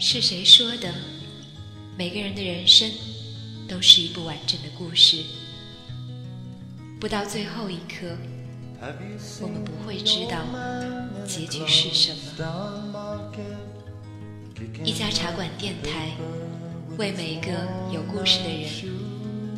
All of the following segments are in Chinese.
是谁说的？每个人的人生都是一部完整的故事，不到最后一刻，我们不会知道结局是什么。一家茶馆电台，为每个有故事的人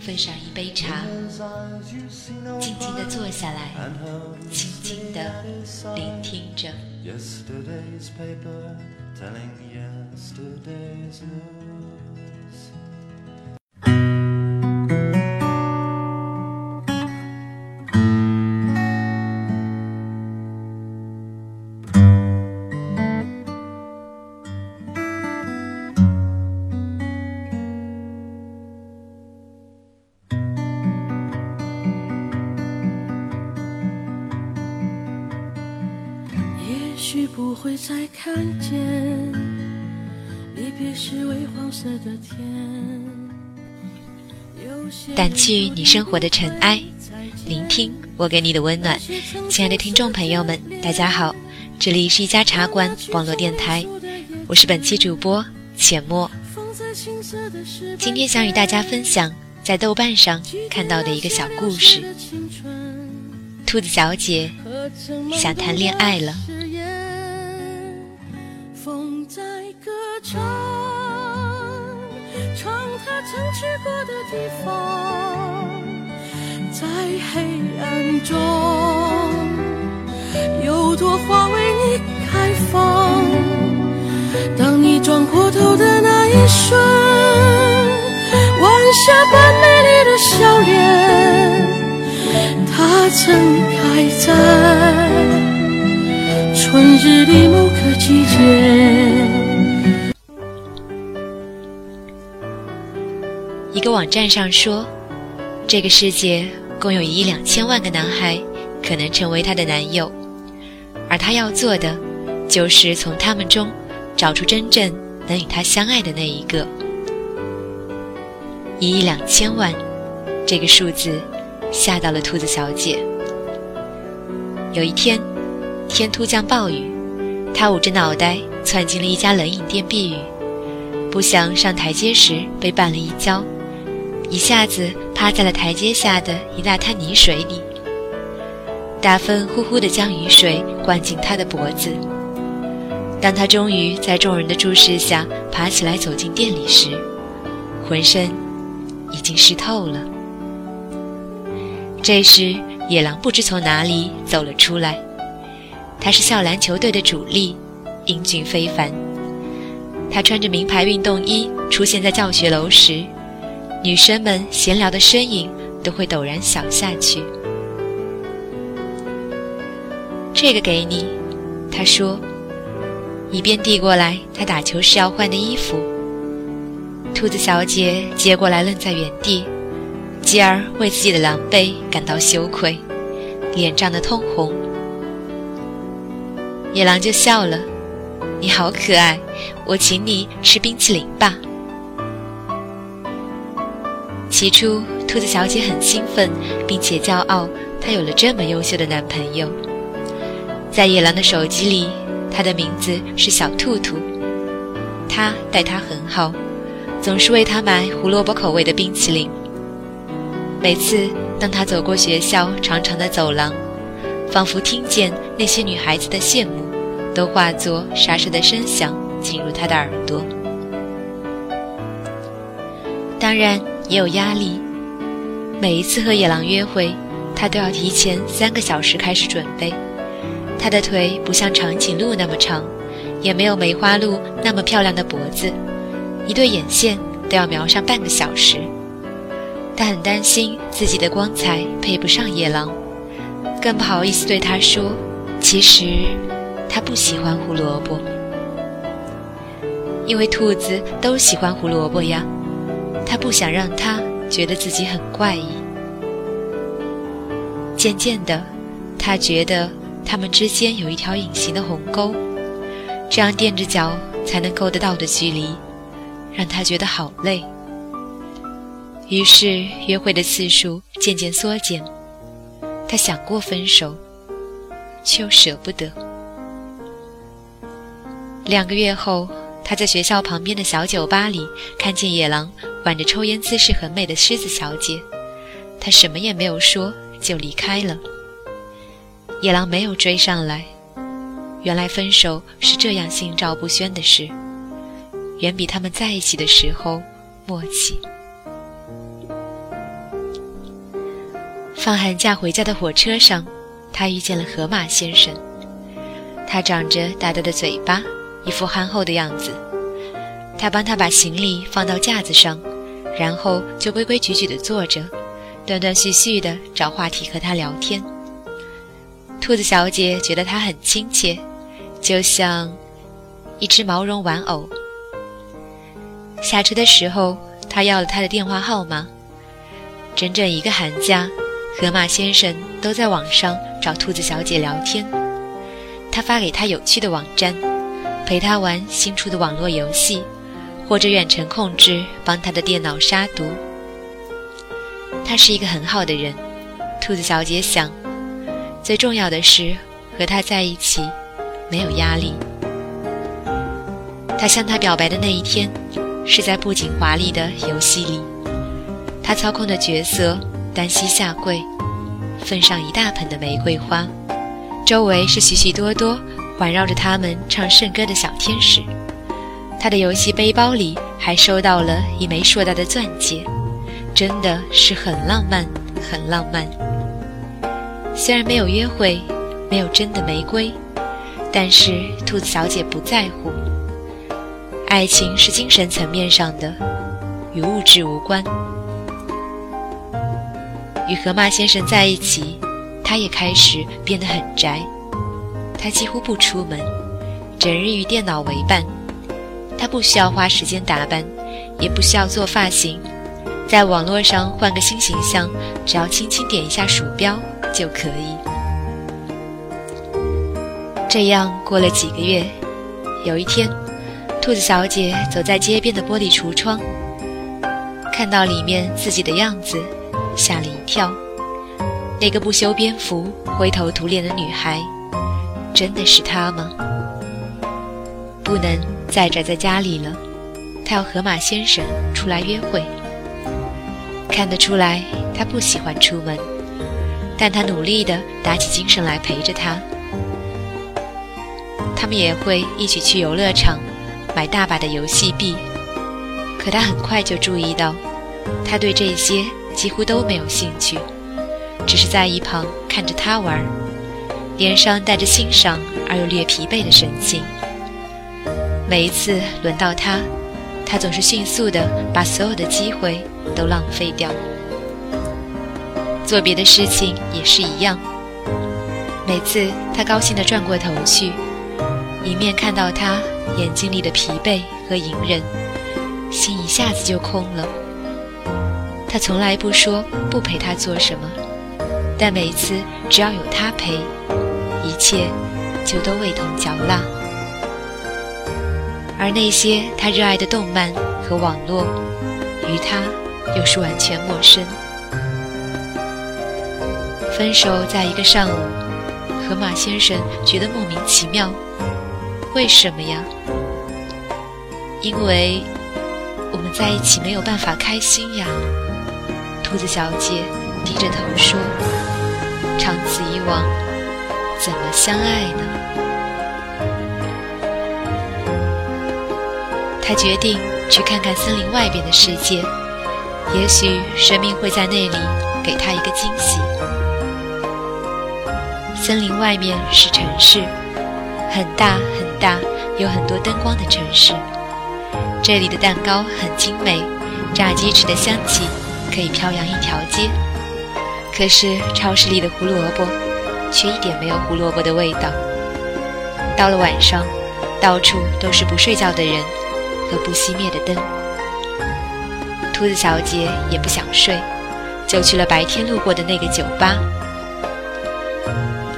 分上一杯茶，静静地坐下来，静静地聆听着。也许不会再看见，离别时微黄色的天。掸去你生活的尘埃，聆听我给你的温暖。亲爱的听众朋友们，大家好，这里是一家茶馆网络电台，我是本期主播浅墨。今天想与大家分享在豆瓣上看到的一个小故事：兔子小姐想谈恋爱了。他曾去过的地方，在黑暗中，有朵花为你开放。当你转过头的那一瞬，晚霞般美丽的笑脸，它曾开在春日里某个季节。一个网站上说，这个世界共有一亿两千万个男孩可能成为她的男友，而她要做的，就是从他们中找出真正能与她相爱的那一个。一亿两千万，这个数字吓到了兔子小姐。有一天，天突降暴雨，她捂着脑袋窜进了一家冷饮店避雨，不想上台阶时被绊了一跤。一下子趴在了台阶下的一大滩泥水里，大风呼呼地将雨水灌进他的脖子。当他终于在众人的注视下爬起来走进店里时，浑身已经湿透了。这时，野狼不知从哪里走了出来，他是校篮球队的主力，英俊非凡。他穿着名牌运动衣出现在教学楼时。女生们闲聊的身影都会陡然小下去。这个给你，他说，一边递过来他打球时要换的衣服。兔子小姐接过来，愣在原地，继而为自己的狼狈感到羞愧，脸涨得通红。野狼就笑了：“你好可爱，我请你吃冰淇淋吧。”起初，兔子小姐很兴奋，并且骄傲，她有了这么优秀的男朋友。在野狼的手机里，他的名字是小兔兔。他待她很好，总是为她买胡萝卜口味的冰淇淋。每次当他走过学校长长的走廊，仿佛听见那些女孩子的羡慕，都化作沙沙的声响进入他的耳朵。当然。也有压力。每一次和野狼约会，他都要提前三个小时开始准备。他的腿不像长颈鹿那么长，也没有梅花鹿那么漂亮的脖子，一对眼线都要描上半个小时。他很担心自己的光彩配不上野狼，更不好意思对他说，其实他不喜欢胡萝卜，因为兔子都喜欢胡萝卜呀。他不想让他觉得自己很怪异。渐渐的，他觉得他们之间有一条隐形的鸿沟，这样垫着脚才能够得到的距离，让他觉得好累。于是，约会的次数渐渐缩减。他想过分手，却又舍不得。两个月后，他在学校旁边的小酒吧里看见野狼挽着抽烟姿势很美的狮子小姐，他什么也没有说就离开了。野狼没有追上来。原来分手是这样心照不宣的事，远比他们在一起的时候默契。放寒假回家的火车上，他遇见了河马先生。他长着大大的嘴巴，一副憨厚的样子。他帮他把行李放到架子上，然后就规规矩矩地坐着，断断续续地找话题和他聊天。兔子小姐觉得他很亲切，就像一只毛绒玩偶。下车的时候，他要了他的电话号码。整整一个寒假，河马先生都在网上找兔子小姐聊天。他发给他有趣的网站，陪他玩新出的网络游戏，或者远程控制帮他的电脑杀毒。他是一个很好的人，兔子小姐想。最重要的是，和他在一起没有压力。他向他表白的那一天，是在布景华丽的游戏里，他操控的角色单膝下跪，奉上一大盆的玫瑰花。周围是许许多多环绕着他们唱圣歌的小天使，他的游戏背包里还收到了一枚硕大的钻戒，真的是很浪漫，很浪漫。虽然没有约会，没有真的玫瑰，但是兔子小姐不在乎。爱情是精神层面上的，与物质无关。与河马先生在一起。他也开始变得很宅，他几乎不出门，整日与电脑为伴。他不需要花时间打扮，也不需要做发型，在网络上换个新形象，只要轻轻点一下鼠标就可以。这样过了几个月，有一天，兔子小姐走在街边的玻璃橱窗，看到里面自己的样子，吓了一跳。那个不修边幅、灰头土脸的女孩，真的是他吗？不能再宅在家里了，他要和马先生出来约会。看得出来，他不喜欢出门，但他努力地打起精神来陪着他。他们也会一起去游乐场，买大把的游戏币。可他很快就注意到，他对这些几乎都没有兴趣。只是在一旁看着他玩，脸上带着欣赏而又略疲惫的神情。每一次轮到他，他总是迅速地把所有的机会都浪费掉。做别的事情也是一样。每次他高兴地转过头去，迎面看到他眼睛里的疲惫和隐忍，心一下子就空了。他从来不说不陪他做什么。但每次只要有他陪，一切就都味同嚼蜡。而那些他热爱的动漫和网络，与他又是完全陌生。分手在一个上午，河马先生觉得莫名其妙。为什么呀？因为我们在一起没有办法开心呀。兔子小姐低着头说。长此以往，怎么相爱呢？他决定去看看森林外边的世界，也许生命会在那里给他一个惊喜。森林外面是城市，很大很大，有很多灯光的城市。这里的蛋糕很精美，炸鸡翅的香气可以飘扬一条街。可是超市里的胡萝卜，却一点没有胡萝卜的味道。到了晚上，到处都是不睡觉的人和不熄灭的灯。兔子小姐也不想睡，就去了白天路过的那个酒吧。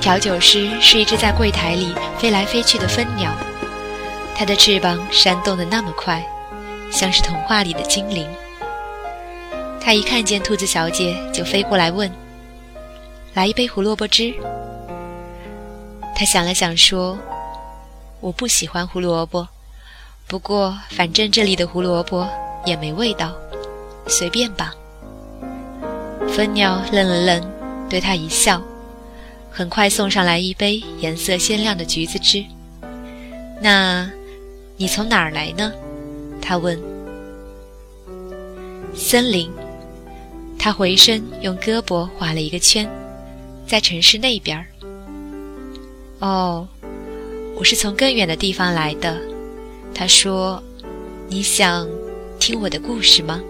调酒师是一只在柜台里飞来飞去的蜂鸟，它的翅膀扇动得那么快，像是童话里的精灵。它一看见兔子小姐，就飞过来问。来一杯胡萝卜汁。他想了想说：“我不喜欢胡萝卜，不过反正这里的胡萝卜也没味道，随便吧。”蜂鸟愣了愣，对他一笑，很快送上来一杯颜色鲜亮的橘子汁。那，你从哪儿来呢？他问。森林。他回身用胳膊画了一个圈，在城市那边儿。哦，我是从更远的地方来的。他说：“你想听我的故事吗？”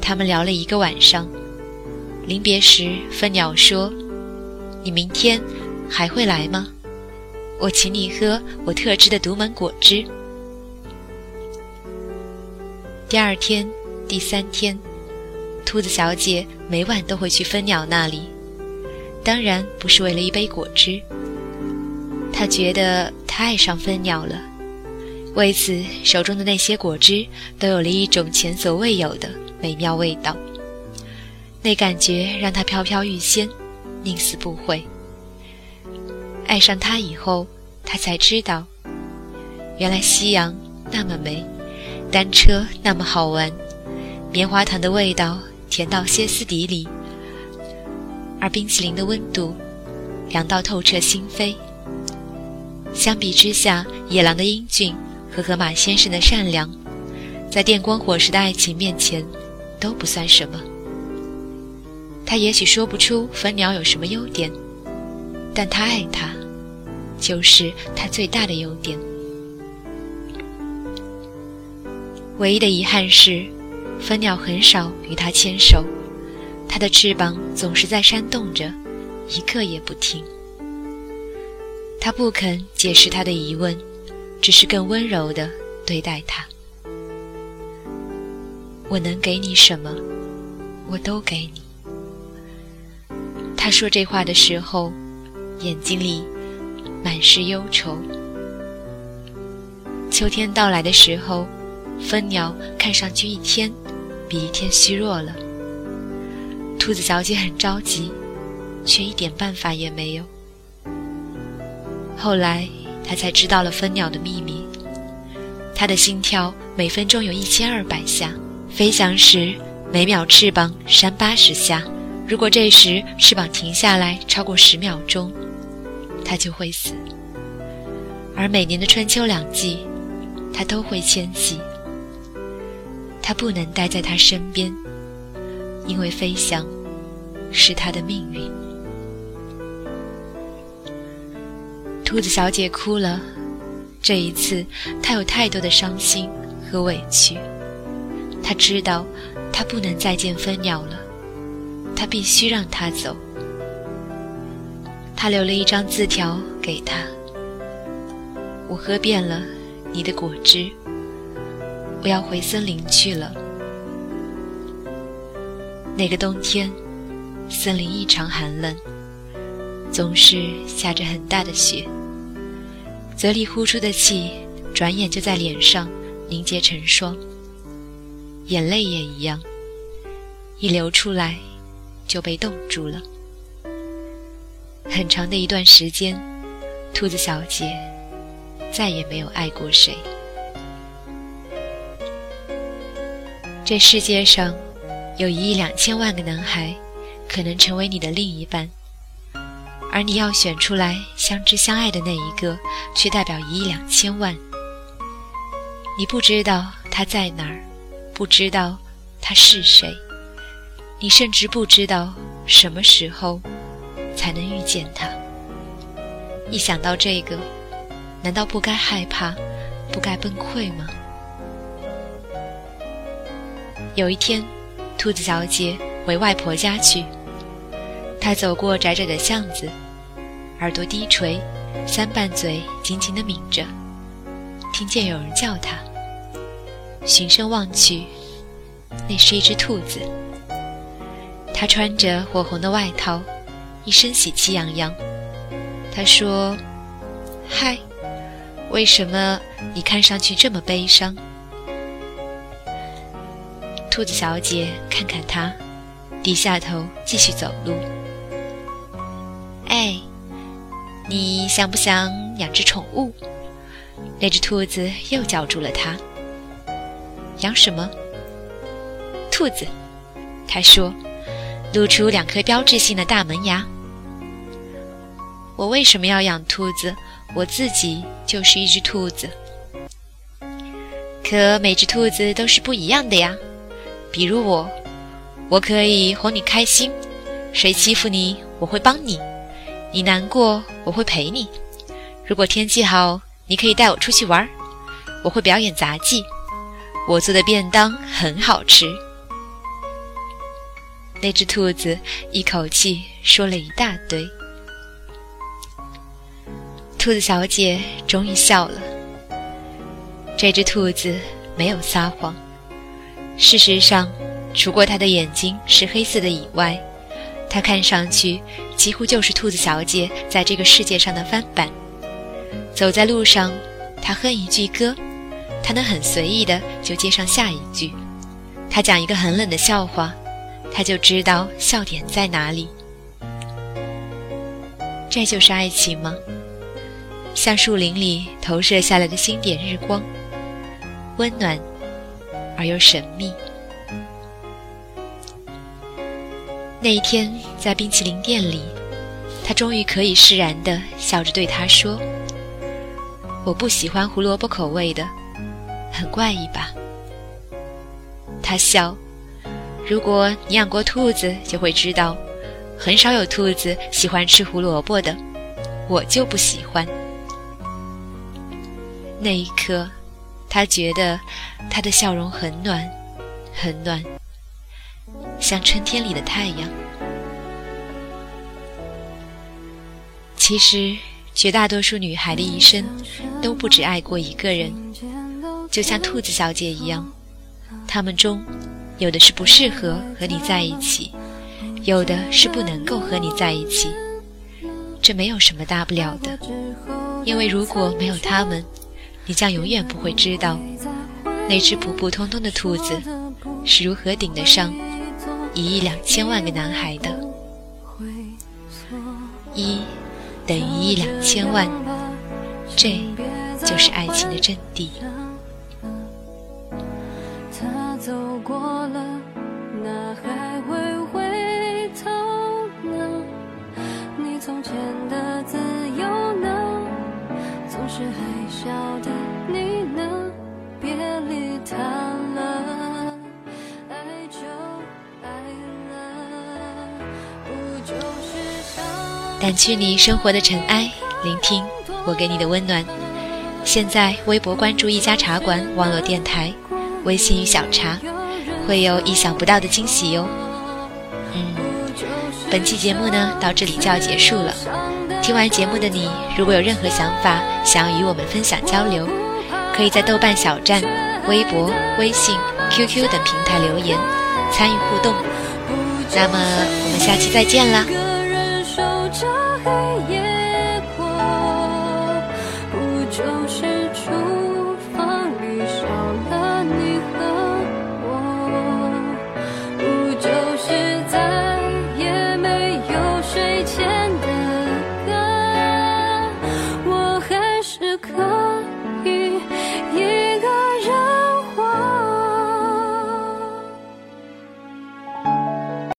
他们聊了一个晚上，临别时，蜂鸟说：“你明天还会来吗？我请你喝我特制的独门果汁。”第二天。第三天，兔子小姐每晚都会去蜂鸟那里，当然不是为了一杯果汁。他觉得他爱上蜂鸟了，为此手中的那些果汁都有了一种前所未有的美妙味道。那感觉让他飘飘欲仙，宁死不悔。爱上他以后，他才知道，原来夕阳那么美，单车那么好玩。棉花糖的味道甜到歇斯底里，而冰淇淋的温度凉到透彻心扉。相比之下，野狼的英俊和河马先生的善良，在电光火石的爱情面前都不算什么。他也许说不出蜂鸟有什么优点，但他爱他，就是他最大的优点。唯一的遗憾是。蜂鸟很少与他牵手，它的翅膀总是在扇动着，一刻也不停。它不肯解释它的疑问，只是更温柔地对待它。我能给你什么，我都给你。他说这话的时候，眼睛里满是忧愁。秋天到来的时候，蜂鸟看上去一天。比一天虚弱了，兔子小姐很着急，却一点办法也没有。后来，她才知道了蜂鸟的秘密：它的心跳每分钟有一千二百下，飞翔时每秒翅膀扇八十下。如果这时翅膀停下来超过十秒钟，它就会死。而每年的春秋两季，它都会迁徙。他不能待在他身边，因为飞翔是他的命运。兔子小姐哭了，这一次她有太多的伤心和委屈。她知道，她不能再见蜂鸟了，她必须让它走。她留了一张字条给他：“我喝遍了你的果汁。”我要回森林去了。那个冬天，森林异常寒冷，总是下着很大的雪。嘴里呼出的气，转眼就在脸上凝结成霜。眼泪也一样，一流出来就被冻住了。很长的一段时间，兔子小姐再也没有爱过谁。这世界上，有一亿两千万个男孩，可能成为你的另一半，而你要选出来相知相爱的那一个，却代表一亿两千万。你不知道他在哪儿，不知道他是谁，你甚至不知道什么时候才能遇见他。一想到这个，难道不该害怕，不该崩溃吗？有一天，兔子小姐回外婆家去。她走过窄窄的巷子，耳朵低垂，三瓣嘴紧紧地抿着，听见有人叫她。循声望去，那是一只兔子。它穿着火红的外套，一身喜气洋洋。他说：“嗨，为什么你看上去这么悲伤？”兔子小姐看看他，低下头继续走路。哎，你想不想养只宠物？那只兔子又叫住了他。养什么？兔子。他说，露出两颗标志性的大门牙。我为什么要养兔子？我自己就是一只兔子。可每只兔子都是不一样的呀。比如我，我可以哄你开心，谁欺负你，我会帮你；你难过，我会陪你。如果天气好，你可以带我出去玩，我会表演杂技。我做的便当很好吃。那只兔子一口气说了一大堆。兔子小姐终于笑了。这只兔子没有撒谎。事实上，除过他的眼睛是黑色的以外，他看上去几乎就是兔子小姐在这个世界上的翻版。走在路上，他哼一句歌，他能很随意的就接上下一句。他讲一个很冷的笑话，他就知道笑点在哪里。这就是爱情吗？像树林里投射下来的星点日光，温暖而又神秘。那一天，在冰淇淋店里，他终于可以释然地笑着对他说：“我不喜欢胡萝卜口味的，很怪异吧？”他笑：“如果你养过兔子，就会知道，很少有兔子喜欢吃胡萝卜的，我就不喜欢。”那一刻，他觉得他的笑容很暖，很暖，像春天里的太阳。其实，绝大多数女孩的一生都不止爱过一个人，就像兔子小姐一样，她们中有的是不适合和你在一起，有的是不能够和你在一起。这没有什么大不了的，因为如果没有他们。你将永远不会知道，那只普普通通的兔子是如何顶得上一亿两千万个男孩的。一等于一亿两千万，这就是爱情的真谛。掸去你生活的尘埃，聆听我给你的温暖。现在微博关注一家茶馆网络电台，微信与小茶，会有意想不到的惊喜哟。嗯，本期节目呢到这里就要结束了。听完节目的你，如果有任何想法，想要与我们分享交流，可以在豆瓣小站、微博、微信、QQ 等平台留言。参与互动。那么我们下期再见啦。一个人守着黑夜过，不就是。